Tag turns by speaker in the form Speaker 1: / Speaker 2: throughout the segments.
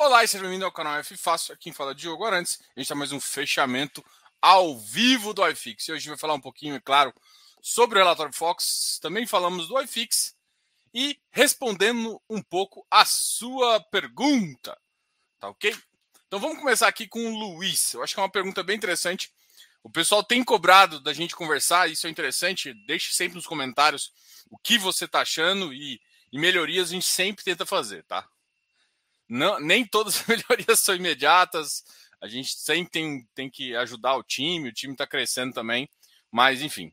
Speaker 1: Olá e seja bem-vindo ao canal F Fácil. Aqui quem fala é Diogo Arantes. A gente está mais um fechamento ao vivo do iFix. E hoje a gente vai falar um pouquinho, é claro, sobre o relatório Fox. Também falamos do iFix e respondendo um pouco a sua pergunta. Tá ok? Então vamos começar aqui com o Luiz. Eu acho que é uma pergunta bem interessante. O pessoal tem cobrado da gente conversar, isso é interessante. Deixe sempre nos comentários o que você está achando e, e melhorias a gente sempre tenta fazer, tá? Não, nem todas as melhorias são imediatas. A gente sempre tem, tem que ajudar o time, o time está crescendo também. Mas, enfim.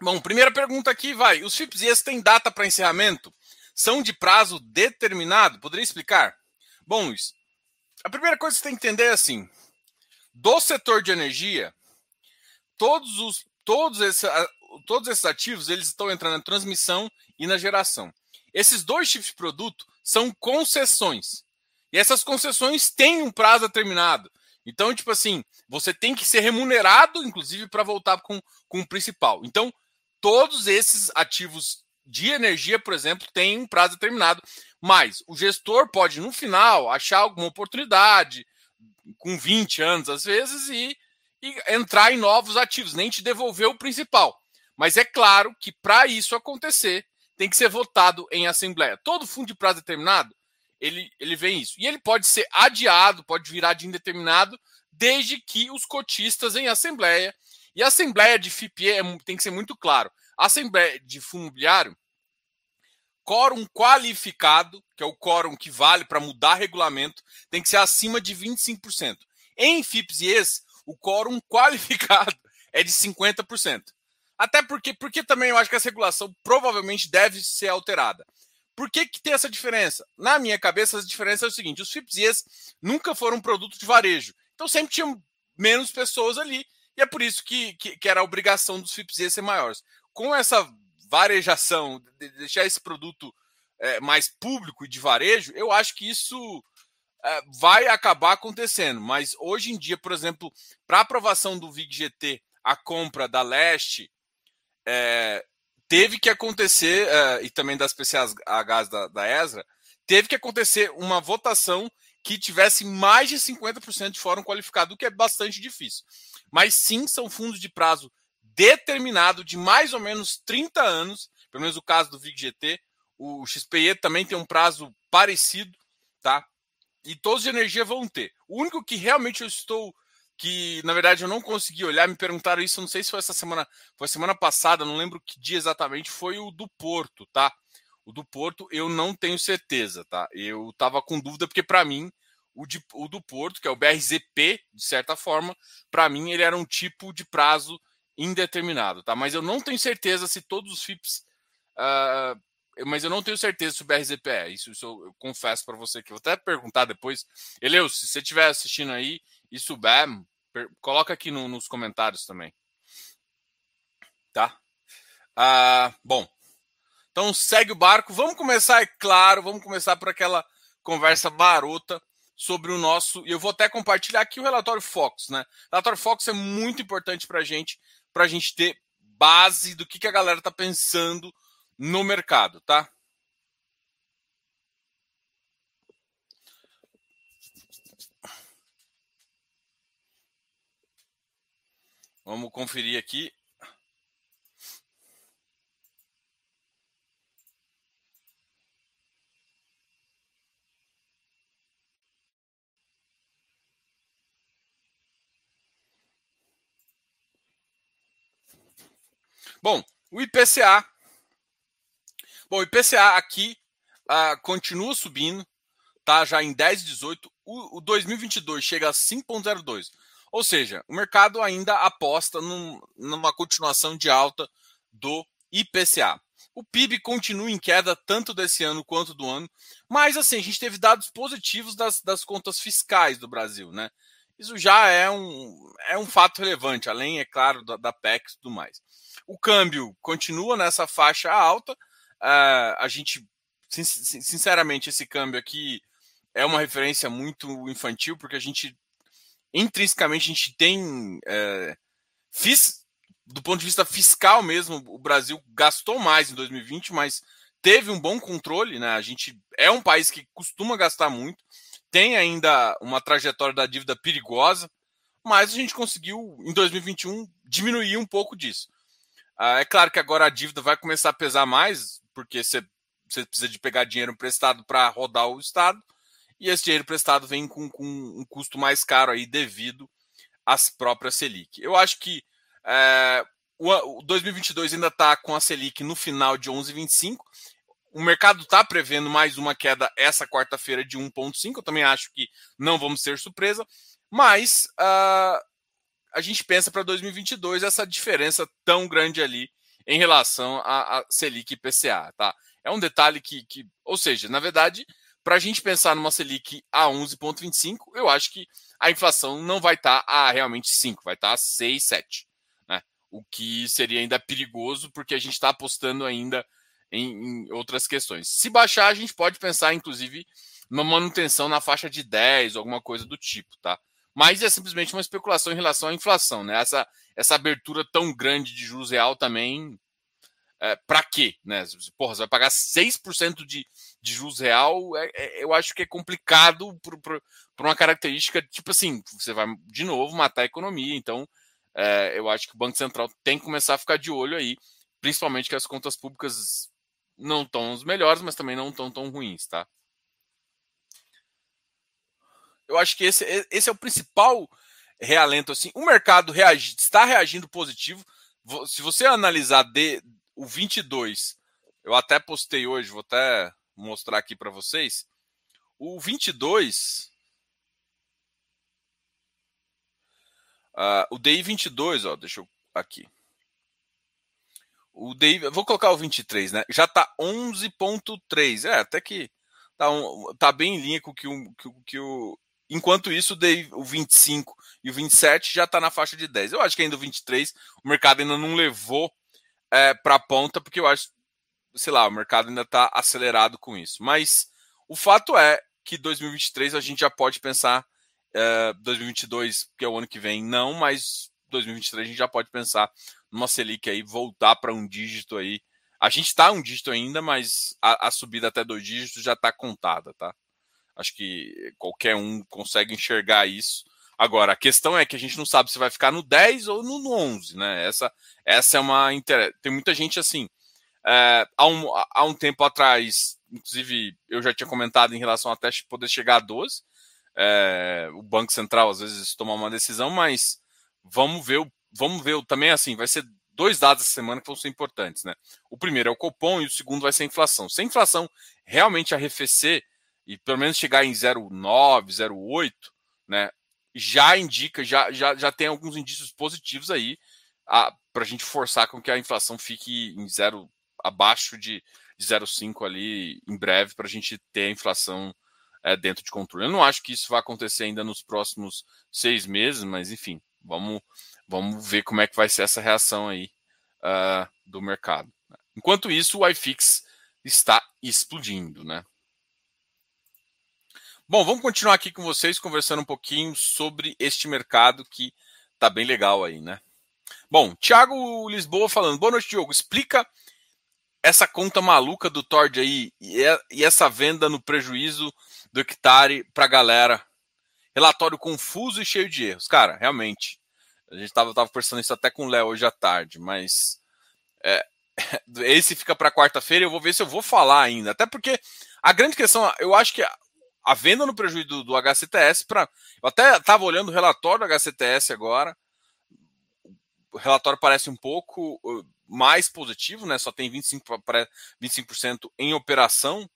Speaker 1: Bom, primeira pergunta aqui vai. Os FIPS têm data para encerramento? São de prazo determinado? Poderia explicar? Bom, Luiz, a primeira coisa que você tem que entender é assim: do setor de energia, todos os todos esses, todos esses ativos eles estão entrando na transmissão e na geração. Esses dois tipos de produto são concessões. E essas concessões têm um prazo determinado. Então, tipo assim, você tem que ser remunerado, inclusive, para voltar com, com o principal. Então, todos esses ativos de energia, por exemplo, têm um prazo determinado. Mas o gestor pode, no final, achar alguma oportunidade, com 20 anos às vezes, e, e entrar em novos ativos, nem te devolver o principal. Mas é claro que para isso acontecer, tem que ser votado em assembleia. Todo fundo de prazo determinado, ele, ele vem isso. E ele pode ser adiado, pode virar de indeterminado, desde que os cotistas em assembleia. E a assembleia de FIPE é, tem que ser muito claro. A assembleia de fundo imobiliário, quórum qualificado, que é o quórum que vale para mudar regulamento, tem que ser acima de 25%. Em FIPS e ES, o quórum qualificado é de 50%. Até porque, porque também eu acho que essa regulação provavelmente deve ser alterada. Por que, que tem essa diferença? Na minha cabeça, a diferença é o seguinte: os FIPS nunca foram produto de varejo. Então sempre tinham menos pessoas ali. E é por isso que, que, que era a obrigação dos FIPS ser maiores. Com essa varejação, de deixar esse produto é, mais público e de varejo, eu acho que isso é, vai acabar acontecendo. Mas hoje em dia, por exemplo, para aprovação do VIG GT, a compra da Leste é, teve que acontecer, é, e também das PCAs da, da ESRA, teve que acontecer uma votação que tivesse mais de 50% de fórum qualificado, o que é bastante difícil. Mas sim, são fundos de prazo determinado de mais ou menos 30 anos, pelo menos o caso do VIG-GT. O XPE também tem um prazo parecido, tá? E todos de energia vão ter. O único que realmente eu estou que na verdade eu não consegui olhar, me perguntaram isso, não sei se foi essa semana, foi semana passada, não lembro que dia exatamente, foi o do Porto, tá? O do Porto eu não tenho certeza, tá? Eu tava com dúvida porque para mim o, de, o do Porto, que é o BRZP, de certa forma, para mim ele era um tipo de prazo indeterminado, tá? Mas eu não tenho certeza se todos os FIPS uh, mas eu não tenho certeza se o BRZP é. Isso, isso eu, eu confesso para você que vou até perguntar depois. Eleus, se você estiver assistindo aí e souber, coloca aqui no, nos comentários também. Tá? Ah, bom, então segue o barco. Vamos começar, é claro, vamos começar por aquela conversa barota sobre o nosso. E eu vou até compartilhar aqui o relatório Fox, né? O relatório Fox é muito importante para gente, para a gente ter base do que, que a galera está pensando no mercado, tá? Vamos conferir aqui. Bom, o IPCA. Bom, o IPCA aqui uh, continua subindo, tá? Já em 10,18. O, o 2022 chega a 5,02. Ou seja, o mercado ainda aposta num, numa continuação de alta do IPCA. O PIB continua em queda tanto desse ano quanto do ano, mas assim, a gente teve dados positivos das, das contas fiscais do Brasil, né? Isso já é um, é um fato relevante, além, é claro, da, da PEC e tudo mais. O câmbio continua nessa faixa alta. Uh, a gente, sinceramente, esse câmbio aqui é uma referência muito infantil, porque a gente intrinsecamente a gente tem. É, fis, do ponto de vista fiscal mesmo, o Brasil gastou mais em 2020, mas teve um bom controle, né? A gente é um país que costuma gastar muito, tem ainda uma trajetória da dívida perigosa, mas a gente conseguiu, em 2021, diminuir um pouco disso. Ah, é claro que agora a dívida vai começar a pesar mais, porque você, você precisa de pegar dinheiro emprestado para rodar o Estado, e esse dinheiro emprestado vem com, com, um custo mais caro aí devido às próprias Selic. Eu acho que é, o, 2022 ainda está com a Selic no final de 11,25. O mercado está prevendo mais uma queda essa quarta-feira de 1,5. Eu também acho que não vamos ter surpresa, mas uh, a gente pensa para 2022 essa diferença tão grande ali em relação a, a Selic e PCA, tá? É um detalhe que, que ou seja, na verdade, para a gente pensar numa Selic a 11,25, eu acho que a inflação não vai estar tá a realmente 5, vai estar tá a 6, 7 o que seria ainda perigoso, porque a gente está apostando ainda em, em, outras questões. Se baixar, a gente pode pensar, inclusive, numa manutenção na faixa de 10, alguma coisa do tipo, tá? Mas é simplesmente uma especulação em relação à inflação, né? Essa, essa abertura tão grande de juros real também. É, para quê? Né? Porra, você vai pagar 6% de, de juros real, é, é, eu acho que é complicado por, uma característica, tipo assim, você vai de novo matar a economia, então é, eu acho que o Banco Central tem que começar a ficar de olho aí, principalmente que as contas públicas não estão os melhores, mas também não estão tão ruins, tá? Eu acho que esse, esse é o principal realento. Assim. O mercado está reagindo positivo. Se você analisar de, o 22, eu até postei hoje, vou até mostrar aqui para vocês. O 22, Uh, o DI 22, ó, deixa eu aqui. O DI, vou colocar o 23, né? Já tá 11.3. É, até que tá, um, tá bem em linha com que o que, que o enquanto isso o, DI, o 25 e o 27 já tá na faixa de 10. Eu acho que ainda o 23 o mercado ainda não levou é, para a ponta porque eu acho, sei lá, o mercado ainda tá acelerado com isso. Mas o fato é que 2023 a gente já pode pensar 2022, é, que é o ano que vem, não, mas 2023 a gente já pode pensar numa Selic aí voltar para um dígito aí. A gente está um dígito ainda, mas a, a subida até dois dígitos já está contada, tá? Acho que qualquer um consegue enxergar isso. Agora, a questão é que a gente não sabe se vai ficar no 10 ou no 11, né? Essa, essa é uma. Tem muita gente assim. É, há, um, há um tempo atrás, inclusive eu já tinha comentado em relação até poder chegar a 12 é, o Banco Central às vezes tomar uma decisão, mas vamos ver, vamos ver também assim, vai ser dois dados essa semana que vão ser importantes, né? O primeiro é o Copom e o segundo vai ser a inflação. Se a inflação realmente arrefecer e pelo menos chegar em 0,9, 0,8, né? Já indica, já, já, já tem alguns indícios positivos aí para a gente forçar com que a inflação fique em zero abaixo de, de 0,5 ali em breve para a gente ter a inflação é, dentro de controle. Eu não acho que isso vai acontecer ainda nos próximos seis meses, mas enfim, vamos, vamos ver como é que vai ser essa reação aí uh, do mercado. Enquanto isso, o iFix está explodindo, né? Bom, vamos continuar aqui com vocês conversando um pouquinho sobre este mercado que tá bem legal aí, né? Bom, Thiago Lisboa falando, boa noite, Diogo. Explica essa conta maluca do Tord aí e essa venda no prejuízo do hectare para a galera. Relatório confuso e cheio de erros. Cara, realmente. A gente estava tava conversando isso até com o Léo hoje à tarde, mas é, esse fica para quarta-feira. Eu vou ver se eu vou falar ainda. Até porque a grande questão, eu acho que a, a venda no prejuízo do, do HCTS, para eu até estava olhando o relatório do HCTS agora. O relatório parece um pouco mais positivo, né? Só tem 25%, 25 em operação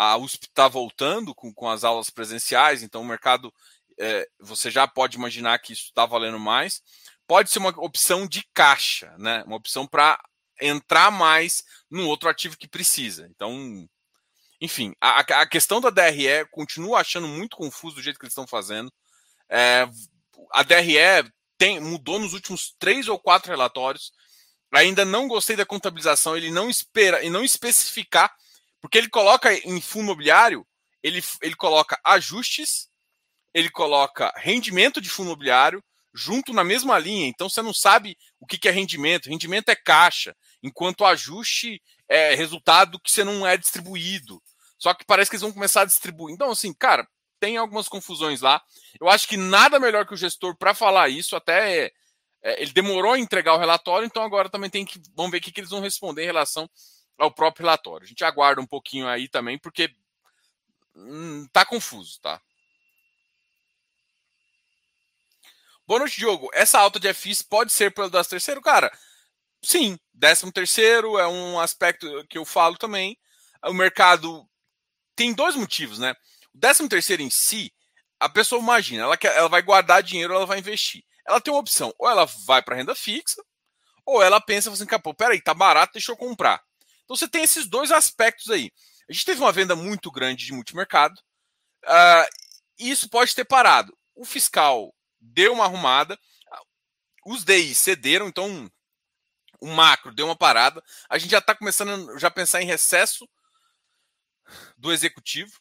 Speaker 1: a USP está voltando com, com as aulas presenciais, então o mercado, é, você já pode imaginar que isso está valendo mais. Pode ser uma opção de caixa, né? uma opção para entrar mais no outro ativo que precisa. Então, enfim, a, a questão da DRE continuo achando muito confuso do jeito que eles estão fazendo. É, a DRE tem, mudou nos últimos três ou quatro relatórios. Ainda não gostei da contabilização, ele não espera e não especificar porque ele coloca em fundo imobiliário, ele, ele coloca ajustes, ele coloca rendimento de fundo imobiliário junto na mesma linha. Então você não sabe o que é rendimento. Rendimento é caixa, enquanto ajuste é resultado que você não é distribuído. Só que parece que eles vão começar a distribuir. Então, assim, cara, tem algumas confusões lá. Eu acho que nada melhor que o gestor para falar isso, até é, ele demorou a entregar o relatório, então agora também tem que. Vamos ver o que, que eles vão responder em relação ao próprio relatório. A gente aguarda um pouquinho aí também, porque hum, tá confuso, tá? Boa noite, Diogo. Essa alta de FIs pode ser pelo das terceiro? Cara, sim. Décimo terceiro é um aspecto que eu falo também. O mercado tem dois motivos, né? O décimo terceiro em si, a pessoa imagina, ela, quer, ela vai guardar dinheiro, ela vai investir. Ela tem uma opção, ou ela vai para renda fixa, ou ela pensa assim, pô, peraí, tá barato, deixa eu comprar. Então você tem esses dois aspectos aí. A gente teve uma venda muito grande de multimercado, uh, e isso pode ter parado. O fiscal deu uma arrumada, os DI cederam, então o macro deu uma parada. A gente já está começando a já pensar em recesso do executivo.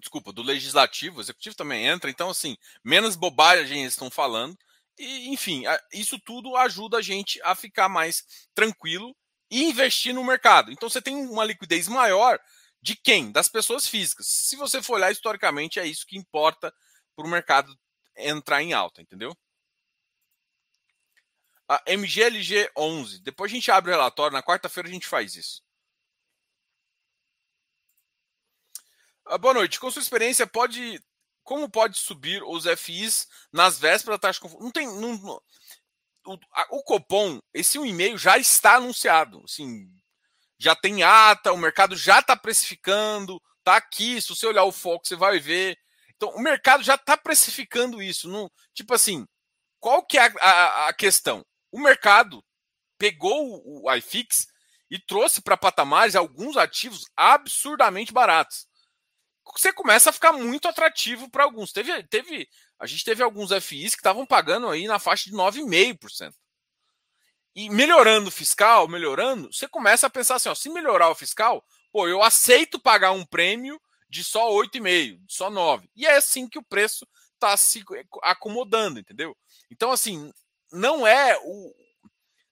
Speaker 1: Desculpa, do legislativo. O executivo também entra, então, assim, menos bobagem eles estão falando. E, enfim, isso tudo ajuda a gente a ficar mais tranquilo e investir no mercado. Então, você tem uma liquidez maior de quem? Das pessoas físicas. Se você for olhar historicamente, é isso que importa para o mercado entrar em alta, entendeu? A MGLG 11. Depois a gente abre o relatório. Na quarta-feira a gente faz isso. Boa noite. Com sua experiência, pode. Como pode subir os FIs nas vésperas da taxa de Não tem. Não, o, a, o Copom, esse um e-mail já está anunciado. Assim, já tem ata, o mercado já está precificando, tá aqui. Se você olhar o foco, você vai ver. Então, o mercado já está precificando isso. Não, tipo assim, qual que é a, a, a questão? O mercado pegou o iFix e trouxe para patamares alguns ativos absurdamente baratos. Você começa a ficar muito atrativo para alguns. Teve, teve, a gente teve alguns FIs que estavam pagando aí na faixa de 9,5%. E melhorando o fiscal, melhorando, você começa a pensar assim: ó, se melhorar o fiscal, pô, eu aceito pagar um prêmio de só 8,5, de só 9. E é assim que o preço está se acomodando, entendeu? Então, assim, não é o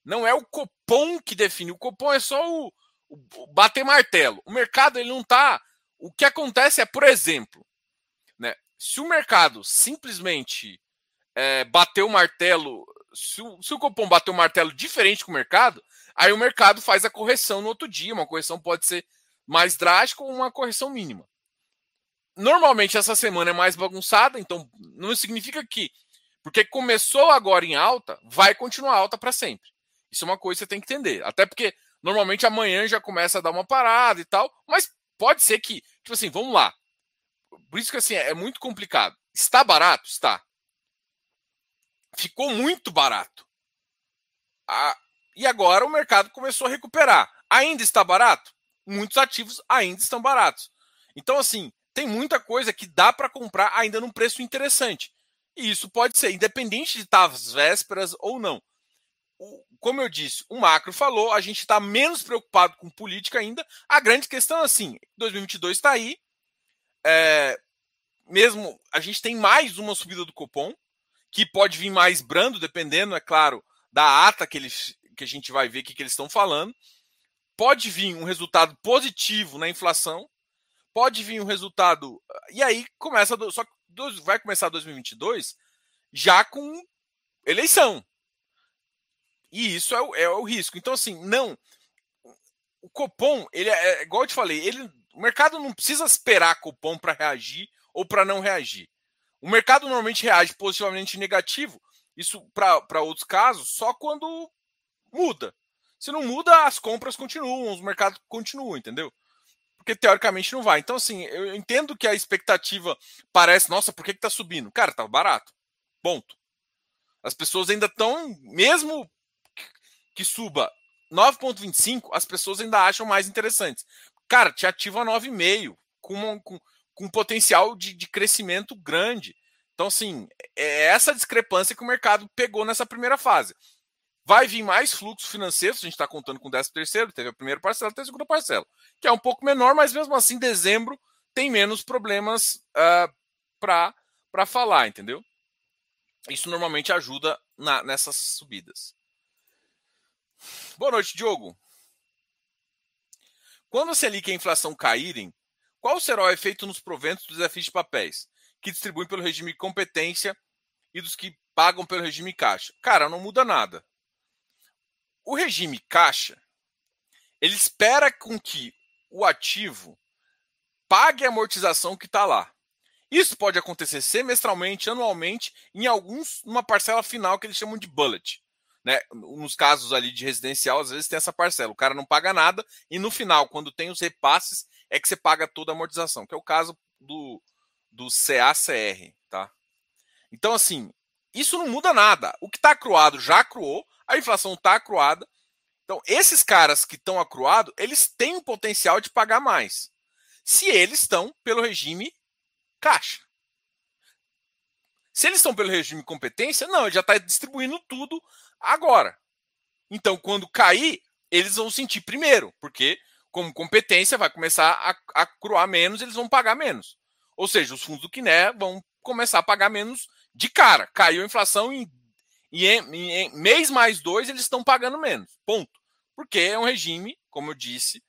Speaker 1: não é o Copom que define. O Copom é só o, o bater martelo. O mercado ele não está. O que acontece é, por exemplo, né, se o mercado simplesmente é, bater o martelo, se o, se o bater o martelo diferente com o mercado, aí o mercado faz a correção no outro dia. Uma correção pode ser mais drástica ou uma correção mínima. Normalmente essa semana é mais bagunçada, então não significa que porque começou agora em alta, vai continuar alta para sempre. Isso é uma coisa que você tem que entender. Até porque normalmente amanhã já começa a dar uma parada e tal, mas pode ser que, tipo assim, vamos lá. Por isso que assim é muito complicado. Está barato? Está. Ficou muito barato. Ah, e agora o mercado começou a recuperar. Ainda está barato? Muitos ativos ainda estão baratos. Então, assim, tem muita coisa que dá para comprar ainda num preço interessante. E isso pode ser independente de estar às vésperas ou não. O, como eu disse, o macro falou, a gente está menos preocupado com política ainda. A grande questão é assim: 2022 está aí. É, mesmo a gente tem mais uma subida do Copom, que pode vir mais brando, dependendo, é claro, da ata que, eles, que a gente vai ver o que, que eles estão falando. Pode vir um resultado positivo na inflação, pode vir um resultado. E aí começa. Só que vai começar 2022 já com eleição. E isso é o, é o risco. Então, assim, não. O Copom, ele é, é igual eu te falei, ele, o mercado não precisa esperar Copom para reagir ou para não reagir. O mercado normalmente reage positivamente negativo, isso para outros casos, só quando muda. Se não muda, as compras continuam, os mercados continuam, entendeu? porque teoricamente não vai. Então, assim, eu entendo que a expectativa parece, nossa, por que, que tá subindo? Cara, tá barato. Ponto. As pessoas ainda estão, mesmo que suba 9,25, as pessoas ainda acham mais interessantes. Cara, te ativa 9,5, com, com, com potencial de, de crescimento grande. Então, assim, é essa discrepância que o mercado pegou nessa primeira fase. Vai vir mais fluxo financeiro, a gente está contando com o 13 terceiro, teve a primeira parcela, teve a segunda parcela, que é um pouco menor, mas mesmo assim, dezembro tem menos problemas uh, ah, para falar, entendeu? Isso normalmente ajuda na, nessas subidas. Boa noite, Diogo. Quando a Selic e a inflação caírem, qual será o efeito nos proventos dos FIs de papéis, que distribuem pelo regime de competência e dos que pagam pelo regime caixa? Cara, não muda nada. O regime caixa, ele espera com que o ativo pague a amortização que está lá. Isso pode acontecer semestralmente, anualmente, em alguns, uma parcela final que eles chamam de bullet. Né? Nos casos ali de residencial, às vezes tem essa parcela. O cara não paga nada e no final, quando tem os repasses, é que você paga toda a amortização, que é o caso do, do CACR. Tá? Então, assim, isso não muda nada. O que está acruado já acruou, a inflação está acruada. Então, esses caras que estão acruados, eles têm o potencial de pagar mais. Se eles estão pelo regime caixa. Se eles estão pelo regime competência, não, ele já está distribuindo tudo agora. Então, quando cair, eles vão sentir primeiro, porque como competência vai começar a, a cruar menos, eles vão pagar menos. Ou seja, os fundos do Quiné vão começar a pagar menos de cara. Caiu a inflação em, em, em mês mais dois, eles estão pagando menos. Ponto. Porque é um regime, como eu disse,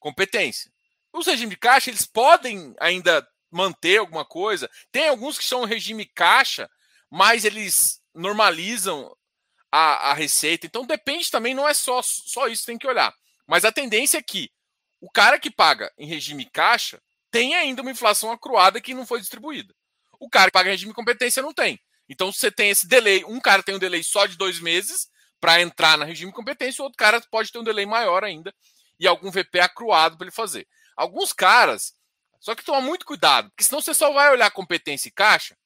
Speaker 1: competência. Os regimes de caixa, eles podem ainda manter alguma coisa. Tem alguns que são regime caixa, mas eles normalizam a, a receita. Então depende também, não é só, só isso tem que olhar. Mas a tendência é que o cara que paga em regime caixa tem ainda uma inflação acruada que não foi distribuída. O cara que paga em regime competência não tem. Então você tem esse delay. Um cara tem um delay só de dois meses para entrar na regime competência, o outro cara pode ter um delay maior ainda e algum VP acruado para ele fazer. Alguns caras só que toma muito cuidado, porque senão você só vai olhar competência e caixa.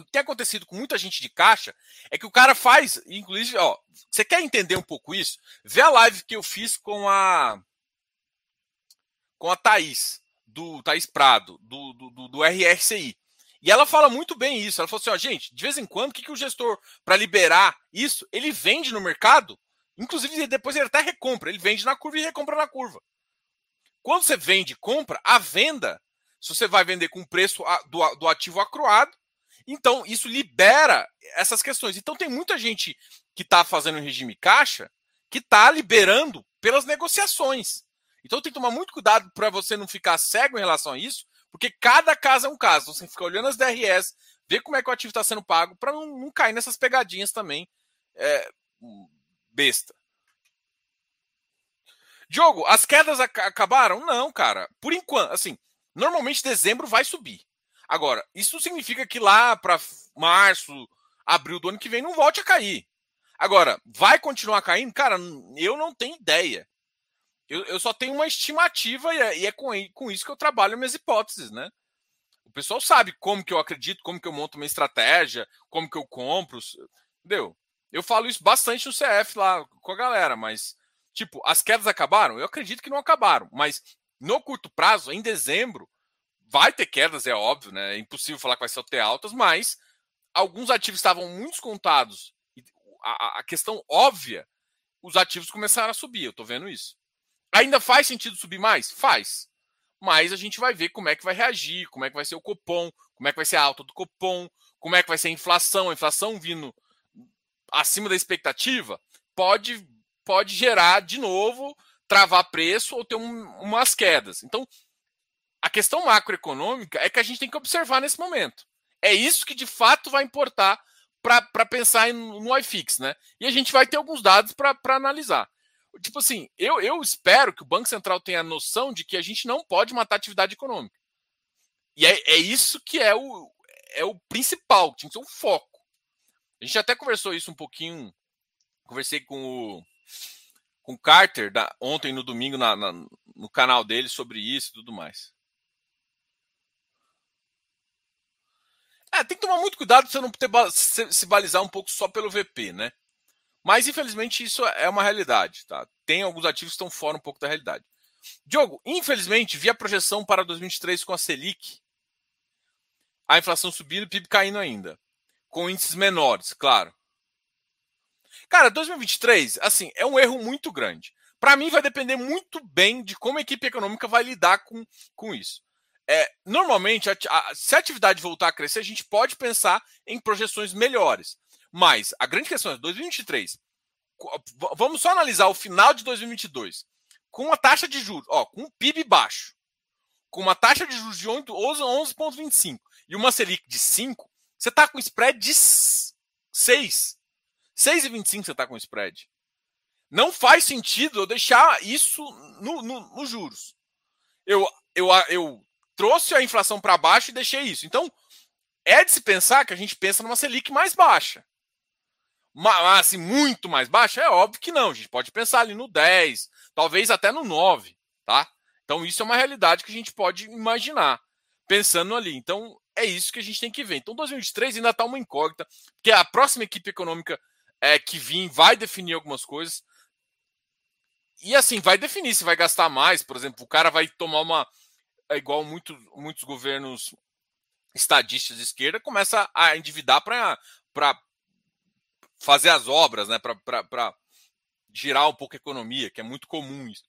Speaker 1: O que tem acontecido com muita gente de caixa é que o cara faz, inclusive, ó, você quer entender um pouco isso? Vê a live que eu fiz com a com a Thaís, do Thaís Prado, do, do, do RRCI. E ela fala muito bem isso. Ela falou assim: ó, gente, de vez em quando, o que, que o gestor, para liberar isso, ele vende no mercado, inclusive depois ele até recompra, ele vende na curva e recompra na curva. Quando você vende e compra, a venda, se você vai vender com preço do, do ativo acruado, então isso libera essas questões. Então tem muita gente que está fazendo regime caixa que está liberando pelas negociações. Então tem que tomar muito cuidado para você não ficar cego em relação a isso, porque cada caso é um caso. Você fica olhando as DRS, ver como é que o ativo está sendo pago, para não, não, cair nessas pegadinhas também é, besta. Diogo, as quedas ac acabaram? Não, cara. Por enquanto, assim, normalmente dezembro vai subir. Agora, isso significa que lá para março, abril do ano que vem não volte a cair. Agora, vai continuar caindo? Cara, eu não tenho ideia. Eu, eu só tenho uma estimativa e é, e é com, com, isso que eu trabalho minhas hipóteses, né? O pessoal sabe como que eu acredito, como que eu monto minha estratégia, como que eu compro, entendeu? Eu falo isso bastante no CF lá com a galera, mas Tipo, as quedas acabaram? Eu acredito que não acabaram, mas no curto prazo, em dezembro, vai ter quedas, é óbvio, né? É impossível falar que vai ser ter altas, mas alguns ativos estavam muito contados. A, questão óbvia, os ativos começaram a subir, eu tô vendo isso. Ainda faz sentido subir mais? Faz. Mas a gente vai ver como é que vai reagir, como é que vai ser o Copom, como é que vai ser a alta do Copom, como é que vai ser a inflação, a inflação vindo acima da expectativa, pode pode gerar de novo, travar preço ou ter um, umas quedas. Então, a questão macroeconômica é que a gente tem que observar nesse momento. É isso que de fato vai importar para pensar no iFix, né? E a gente vai ter alguns dados para analisar. Tipo assim, eu, eu espero que o Banco Central tenha a noção de que a gente não pode matar a atividade econômica. E é, é isso que é o, é o principal, tinha que ser o foco. A gente até conversou isso um pouquinho. Conversei com o com o Carter da, ontem no domingo na, na, no canal dele sobre isso e tudo mais. É, tem que tomar muito cuidado para você não ter, se, se balizar um pouco só pelo VP, né? Mas infelizmente isso é uma realidade, tá? Tem alguns ativos que estão fora um pouco da realidade. Diogo, infelizmente, vi a projeção para 2023 com a Selic, a inflação subindo e o PIB caindo ainda, com índices menores, claro. Cara, 2023, assim, é um erro muito grande. Para mim, vai depender muito bem de como a equipe econômica vai lidar com, com isso. É, normalmente, a, a, se a atividade voltar a crescer, a gente pode pensar em projeções melhores. Mas a grande questão é 2023. Vamos só analisar o final de 2022. com uma taxa de juros, ó, com um PIB baixo, com uma taxa de juros de 11,25 e uma Selic de 5, você está com spread de 6. 6,25 você está com spread. Não faz sentido eu deixar isso nos no, no juros. Eu, eu, eu trouxe a inflação para baixo e deixei isso. Então, é de se pensar que a gente pensa numa Selic mais baixa. Mas, assim, muito mais baixa? É óbvio que não. A gente pode pensar ali no 10, talvez até no 9, tá? Então, isso é uma realidade que a gente pode imaginar, pensando ali. Então, é isso que a gente tem que ver. Então, 2023 ainda está uma incógnita, porque a próxima equipe econômica é, que vir vai definir algumas coisas. E assim, vai definir se vai gastar mais. Por exemplo, o cara vai tomar uma. É igual muito, muitos governos estadistas de esquerda, começa a endividar para fazer as obras, né? Para girar um pouco a economia, que é muito comum isso.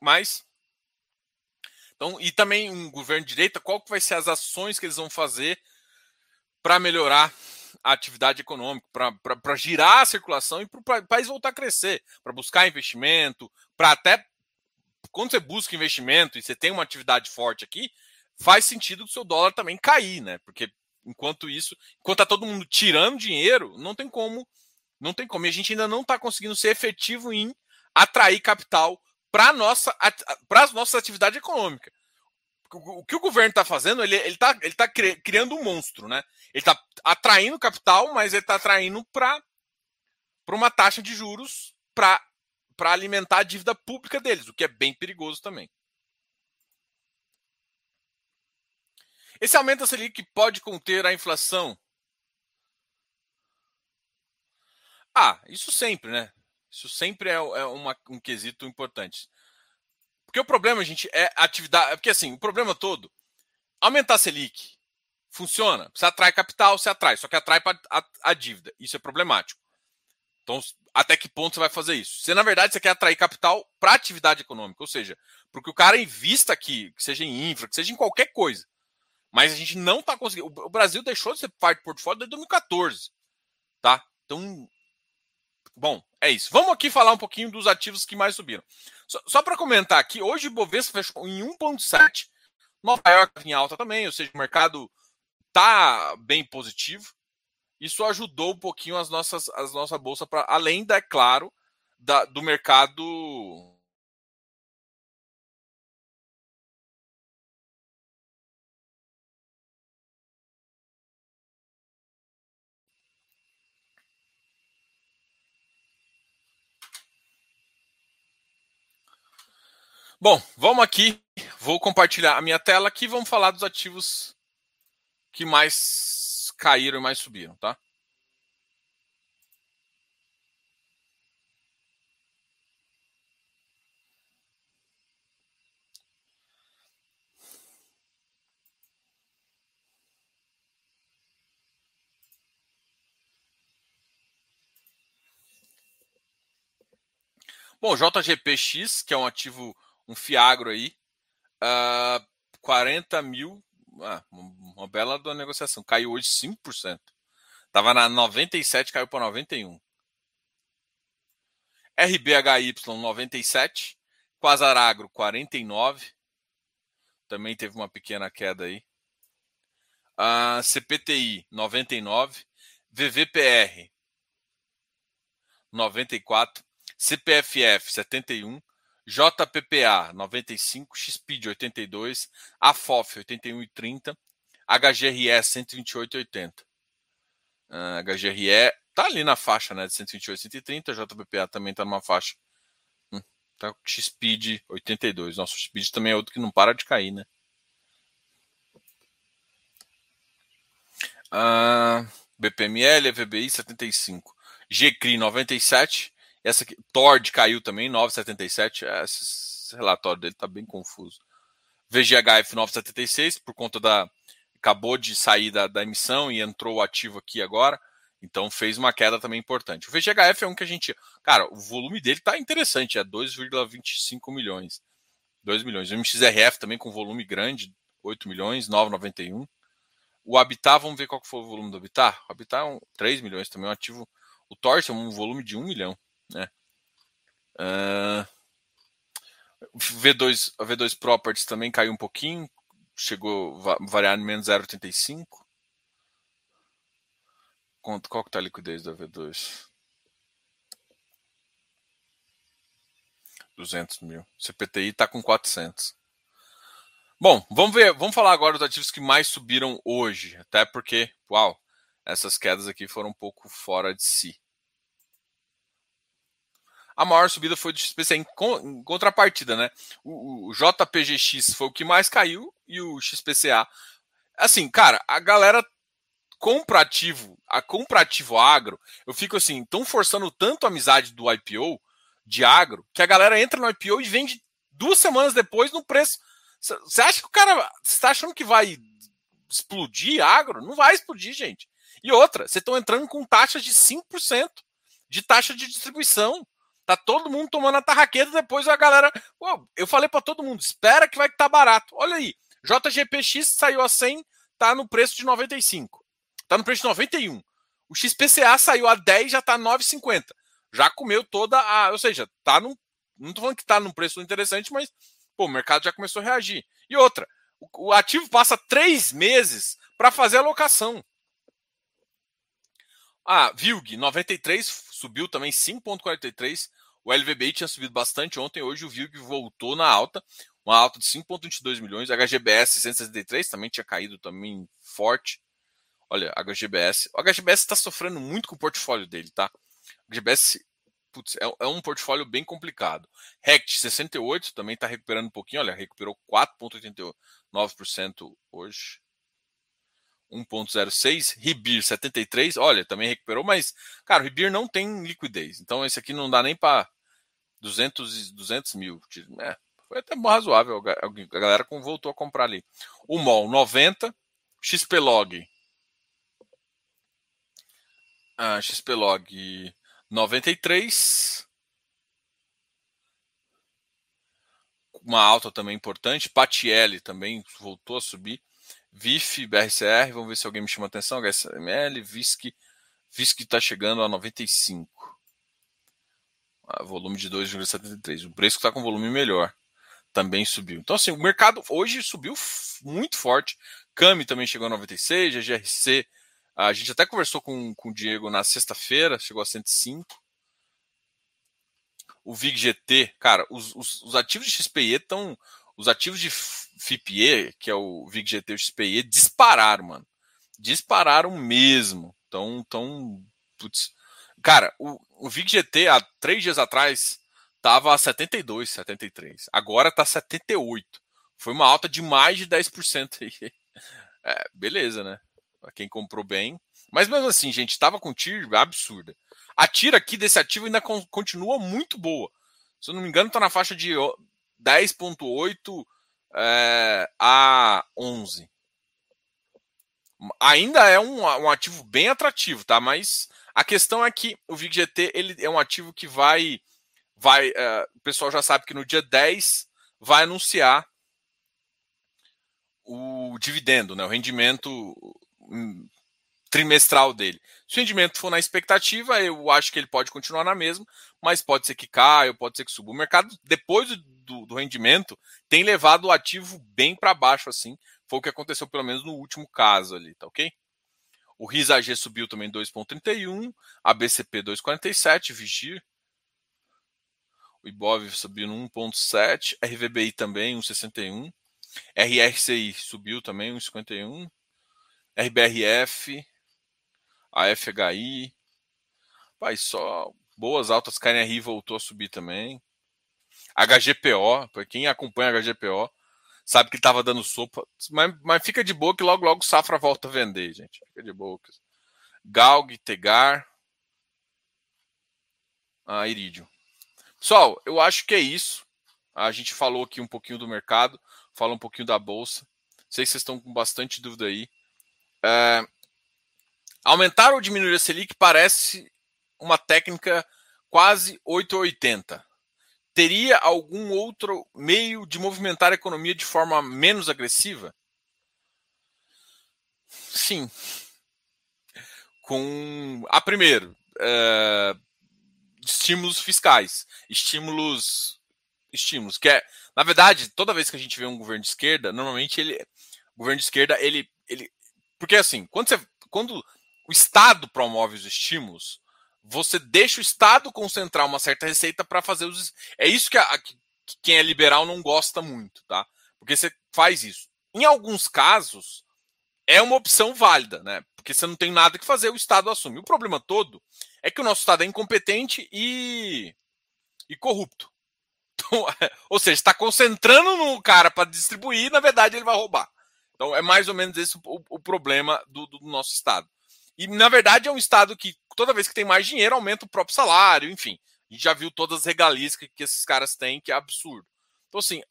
Speaker 1: Mas então, e também um governo de direita, qual que vai ser as ações que eles vão fazer para melhorar a atividade econômica, para girar a circulação e para o país voltar a crescer, para buscar investimento, para até quando você busca investimento e você tem uma atividade forte aqui, faz sentido que o seu dólar também cair, né? Porque enquanto isso, enquanto tá todo mundo tirando dinheiro, não tem como, não tem como. E a gente ainda não está conseguindo ser efetivo em atrair capital para nossa para as nossas atividades econômicas. O que o governo está fazendo, ele está ele tá criando um monstro, né? Ele está atraindo capital, mas ele está atraindo para uma taxa de juros para alimentar a dívida pública deles, o que é bem perigoso também. Esse aumento da Selic pode conter a inflação? Ah, isso sempre, né? Isso sempre é, é uma, um quesito importante. Porque o problema, gente, é atividade. Porque assim, o problema todo, aumentar a Selic funciona. Você atrai capital, você atrai, só que atrai para a, a, dívida. Isso é problemático. Então, até que ponto você vai fazer isso? Você, na verdade, você quer atrair capital para atividade econômica, ou seja, porque o cara invista aqui, que seja em infra, que seja em qualquer coisa. Mas a gente não está conseguindo. O Brasil deixou de ser parte do portfólio desde 2014. Tá? Então, Bom, é isso. Vamos aqui falar um pouquinho dos ativos que mais subiram. Só, só para comentar aqui, hoje o Bovespa fechou em 1,7. Nova York em alta também, ou seja, o mercado tá bem positivo. Isso ajudou um pouquinho as nossas, as nossa bolsa para além da, é claro, da, do mercado Bom, vamos aqui. Vou compartilhar a minha tela aqui. Vamos falar dos ativos que mais caíram e mais subiram, tá? Bom, JGPX, que é um ativo um Fiagro aí, uh, 40 mil, ah, uma bela da negociação, caiu hoje 5%. Tava na 97, caiu para 91. RBHY 97, Quasaragro 49, também teve uma pequena queda aí. Ah, CPTI 99, VVPR 94, CPFF 71, JPPA 95, XPID 82, AFOF 81,30, HGRE 128,80. Uh, HGRE tá ali na faixa né, de 128, 130, JPPA também tá numa faixa. Hum, tá XPID 82. Nosso XPID também é outro que não para de cair, né? Uh, BPML, VBI 75, GCRI 97, essa aqui, Tord caiu também, 9,77. Esse relatório dele está bem confuso. VGHF 9,76, por conta da. Acabou de sair da, da emissão e entrou ativo aqui agora. Então fez uma queda também importante. O VGHF é um que a gente. Cara, o volume dele está interessante, é 2,25 milhões. 2 milhões. O MXRF também com volume grande, 8 milhões, 9,91. O Habitat, vamos ver qual foi o volume do Habitat. O Habitat é um, 3 milhões também, um ativo. O Torce é um volume de 1 milhão. Né? Uh, V2, a V2 Properties também caiu um pouquinho, chegou a variar em menos 0,85. Quanto, qual que tá a liquidez da V2? 200 mil. CPTI está com 400. Bom, vamos ver, vamos falar agora dos ativos que mais subiram hoje, até porque, uau, essas quedas aqui foram um pouco fora de si. A maior subida foi do XPC em, contrapartida, né? O, o JPGX foi o que mais caiu e o XPCA. Assim, cara, a galera comprativo, a comprativo agro, eu fico assim, tão forçando tanto a amizade do IPO de agro, que a galera entra no IPO e vende duas semanas depois no preço. Você acha que o cara. Está achando que vai explodir agro? Não vai explodir, gente. E outra, vocês estão entrando com taxas de 5% de taxa de distribuição. Tá todo mundo tomando a tarraqueta, depois a galera. eu falei para todo mundo, espera que vai estar tá barato. Olha aí, JGPX saiu a 100, tá no preço de 95. Tá no preço de 91. O XPCA saiu a 10, já tá 9,50. Já comeu toda a. Ou seja, tá num. Não tô falando que tá num preço interessante, mas pô, o mercado já começou a reagir. E outra, o, o ativo passa três meses para fazer a locação. Ah, VILG 93 subiu também 5,43. O LVBI tinha subido bastante ontem, hoje o VILG voltou na alta, uma alta de 5,22 milhões. HGBS 663 também tinha caído também forte. Olha, HGBS. O HGBS está sofrendo muito com o portfólio dele, tá? O HGBS putz, é, é, um portfólio bem complicado. RECT 68 também está recuperando um pouquinho, olha, recuperou 4,89% hoje. 1,06. Ribir 73, olha, também recuperou, mas, cara, o Ribir não tem liquidez. Então esse aqui não dá nem para 200, 200 mil. É, foi até razoável. A galera voltou a comprar ali. O MOL 90, XPlog a XPlog 93. Uma alta também importante. Patiel também voltou a subir. VIF, BRCR, vamos ver se alguém me chama atenção. HSML, VISC. VISC está chegando a 95. Ah, volume de 2,73. O preço está com volume melhor. Também subiu. Então, assim, o mercado hoje subiu muito forte. CAMI também chegou a 96, a GRC a gente até conversou com, com o Diego na sexta-feira, chegou a 105. O VIG GT, cara, os, os, os ativos de XPE estão. Os ativos de FIPE, que é o VIG GT e o XPE, dispararam, mano. Dispararam mesmo. Então, tão. Putz. Cara, o, o VIG GT, há três dias atrás, tava a 72, 73. Agora tá 78. Foi uma alta de mais de 10% aí. É, beleza, né? para quem comprou bem. Mas mesmo assim, gente, estava com TIR absurda. A tira aqui desse ativo ainda continua muito boa. Se eu não me engano, está na faixa de 10,8 é, a 11. Ainda é um, um, ativo bem atrativo, tá? Mas a questão é que o VIGGT ele é um ativo que vai. vai é, o pessoal já sabe que no dia 10 vai anunciar o dividendo, né? o rendimento trimestral dele. Se o rendimento for na expectativa, eu acho que ele pode continuar na mesma, mas pode ser que caia, pode ser que suba. O mercado, depois do, do rendimento, tem levado o ativo bem para baixo, assim. Foi o que aconteceu, pelo menos, no último caso ali, tá ok? O RISAG subiu também 2,31, a BCP 2,47, Vigir. O IBOV subiu no 1,7, RVBI também 1,61. RRCI subiu também 1,51. RBRF, a FHI. Pai, só boas altas. KNRI voltou a subir também. HGPO, para quem acompanha HGPO, sabe que estava dando sopa. Mas, mas, fica de boa que logo, logo Safra volta a vender, gente. Fica de boa. Galg, Tegar. Ah, Iridium. Pessoal, eu acho que é isso. A gente falou aqui um pouquinho do mercado, falou um pouquinho da bolsa. Sei que vocês estão com bastante dúvida aí. É, aumentar ou diminuir a Selic parece uma técnica quase 880. Teria algum outro meio de movimentar a economia de forma menos agressiva? Sim. Com. A primeiro, é, estímulos fiscais, estímulos estímulos, que é, na verdade, toda vez que a gente vê um governo de esquerda, normalmente ele, o governo de esquerda, ele, ele, porque assim, quando você, quando o Estado promove os estímulos, você deixa o Estado concentrar uma certa receita para fazer os, é isso que, a, que quem é liberal não gosta muito, tá? Porque você faz isso. Em alguns casos, é uma opção válida, né? Porque você não tem nada que fazer, o Estado assume. O problema todo é que o nosso Estado é incompetente e, e corrupto. Então, ou seja, está concentrando no cara para distribuir, na verdade ele vai roubar. Então é mais ou menos esse o, o problema do, do, nosso Estado. E na verdade é um Estado que toda vez que tem mais dinheiro aumenta o próprio salário, enfim. A gente já viu todas as regalias que, que esses caras têm, que é absurdo. Então assim,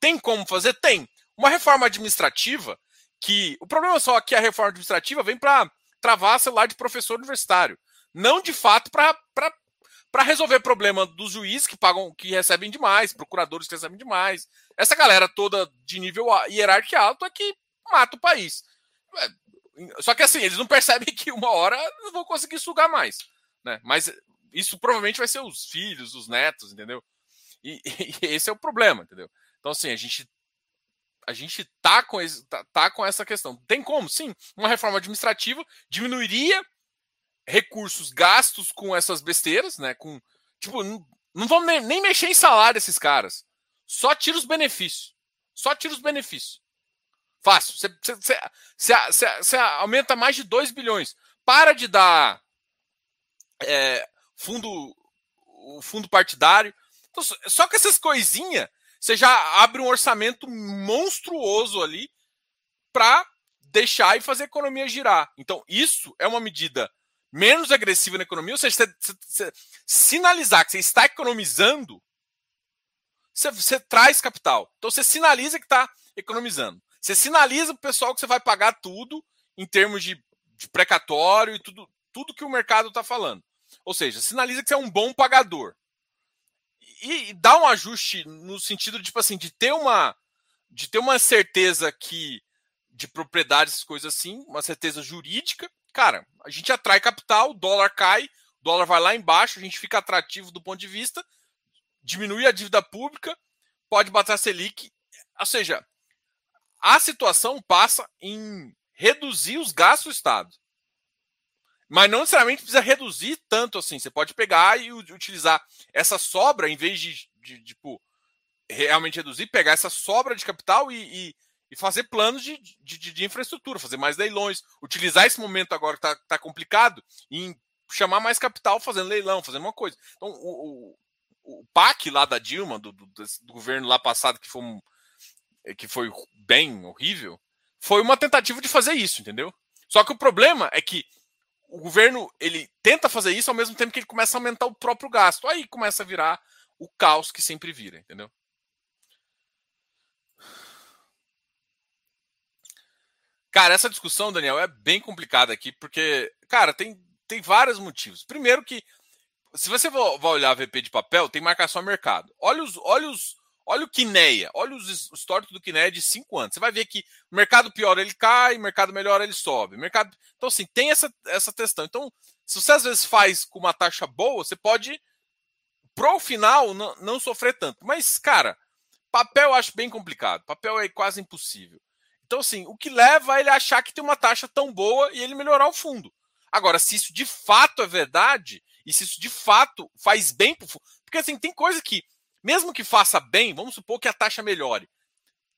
Speaker 1: tem como fazer? Tem. Uma reforma administrativa que. O problema só é que a reforma administrativa vem para travar celular de professor universitário. Não de fato para resolver problema dos juízes que pagam, que recebem demais, procuradores que recebem demais. Essa galera toda de nível hierárquico alto é que mata o país. Só que assim, eles não percebem que uma hora não vão conseguir sugar mais. Né? Mas isso provavelmente vai ser os filhos, os netos, entendeu? E, e esse é o problema, entendeu? Então, assim, a gente a gente tá com, esse, tá, tá, com essa questão. Tem como? Sim. Uma reforma administrativa diminuiria recursos gastos com essas besteiras, né? Com, tipo, não, vamos nem, nem, mexer em salário esses caras. Só tira os benefícios. Só tira os benefícios. Fácil. Você aumenta mais de 2 bilhões. Para de dar é, fundo, o fundo partidário. Então, só que essas coisinhas você já abre um orçamento monstruoso ali para deixar e fazer a economia girar. Então, isso é uma medida menos agressiva na economia, ou seja, você, você, você sinalizar que você está economizando, você, você traz capital. Então, você sinaliza que está economizando. Você sinaliza para o pessoal que você vai pagar tudo em termos de, de precatório e tudo, tudo que o mercado está falando. Ou seja, sinaliza que você é um bom pagador. E dá um ajuste no sentido de, tipo assim, de ter uma de ter uma certeza que de propriedades, coisas assim, uma certeza jurídica, cara, a gente atrai capital, o dólar cai, o dólar vai lá embaixo, a gente fica atrativo do ponto de vista, diminui a dívida pública, pode bater a Selic, ou seja, a situação passa em reduzir os gastos do Estado. Mas não necessariamente precisa reduzir tanto assim. Você pode pegar e utilizar essa sobra, em vez de, de, de tipo, realmente reduzir, pegar essa sobra de capital e, e, e fazer planos de, de, de, infraestrutura, fazer mais leilões, utilizar esse momento agora que está tá complicado em chamar mais capital fazendo leilão, fazendo uma coisa. Então, o, o, o PAC lá da Dilma, do, do, do, governo lá passado, que foi, um, que foi bem horrível, foi uma tentativa de fazer isso, entendeu? Só que o problema é que o governo ele tenta fazer isso ao mesmo tempo que ele começa a aumentar o próprio gasto. Aí começa a virar o caos que sempre vira, entendeu? Cara, essa discussão, Daniel, é bem complicada aqui, porque, cara, tem, tem vários motivos. Primeiro que, se você vai olhar VP de papel, tem marcação a mercado. Olha os, olha os, Olha o Kineia, olha os históricos do Kineia de 5 anos. Você vai ver que o mercado pior ele cai, mercado melhor ele sobe. Mercado... Então, assim, tem essa, essa questão. Então, se você às vezes faz com uma taxa boa, você pode, pro final, não, não sofrer tanto. Mas, cara, papel eu acho bem complicado. Papel é quase impossível. Então, assim, o que leva a ele achar que tem uma taxa tão boa e ele melhorar o fundo. Agora, se isso de fato é verdade, e se isso de fato faz bem pro fundo. Porque, assim, tem coisa que mesmo que faça bem, vamos supor que a taxa melhore.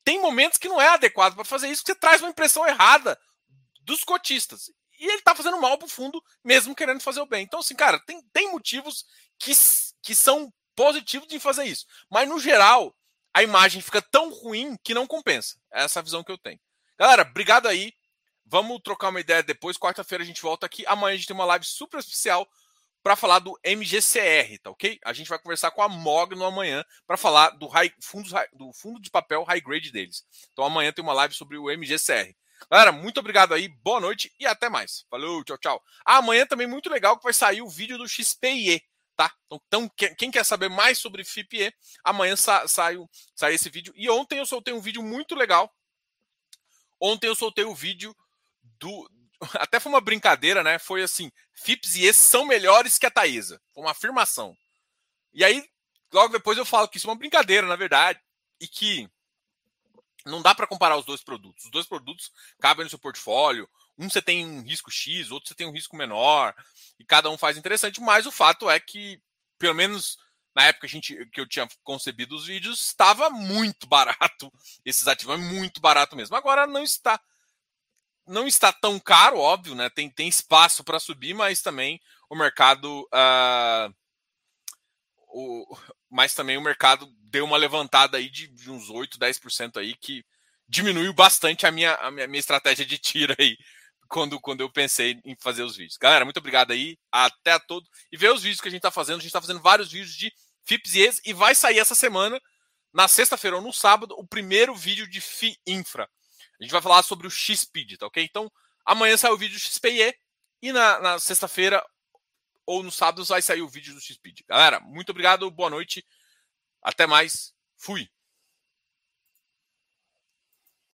Speaker 1: Tem momentos que não é adequado para fazer isso, que você traz uma impressão errada dos cotistas. E ele está fazendo mal para o fundo, mesmo querendo fazer o bem. Então, assim, cara, tem, tem motivos que, que são positivos de fazer isso. Mas, no geral, a imagem fica tão ruim que não compensa. É essa visão que eu tenho. Galera, obrigado aí. Vamos trocar uma ideia depois. Quarta-feira a gente volta aqui. Amanhã a gente tem uma live super especial para falar do MGCR, tá ok? A gente vai conversar com a Mogno amanhã para falar do, high, fundo, do fundo de papel high grade deles. Então amanhã tem uma live sobre o MGCR. Galera, muito obrigado aí, boa noite e até mais. Falou, tchau, tchau. Ah, amanhã também muito legal que vai sair o vídeo do XPIE, tá? Então, então quem quer saber mais sobre FIPE, amanhã sa sai, sai esse vídeo. E ontem eu soltei um vídeo muito legal. Ontem eu soltei o vídeo do, até foi uma brincadeira, né? Foi assim: FIPS e esses são melhores que a Taesa. Foi uma afirmação. E aí logo depois eu falo que isso é uma brincadeira, na verdade, e que não dá para comparar os dois produtos. Os dois produtos cabem no seu portfólio. Um você tem um risco X, outro você tem um risco menor, e cada um faz interessante, mas o fato é que, pelo menos na época a gente, que eu tinha concebido os vídeos, estava muito barato. Esses ativos é muito barato mesmo. Agora não está não está tão caro, óbvio, né? Tem, tem espaço para subir, mas também o mercado. Uh, o, mas também o mercado deu uma levantada aí de, de uns 8, 10% aí, que diminuiu bastante a minha, a minha, minha estratégia de tiro aí quando, quando eu pensei em fazer os vídeos. Galera, muito obrigado aí. Até a todos. E ver os vídeos que a gente está fazendo. A gente está fazendo vários vídeos de FIPS e e vai sair essa semana, na sexta-feira ou no sábado, o primeiro vídeo de FI Infra. A gente vai falar sobre o XPID, tá ok? Então, amanhã sai o vídeo do XPE e na, na sexta-feira ou no sábado vai sair o vídeo do XPID. Galera, muito obrigado, boa noite. Até mais. Fui.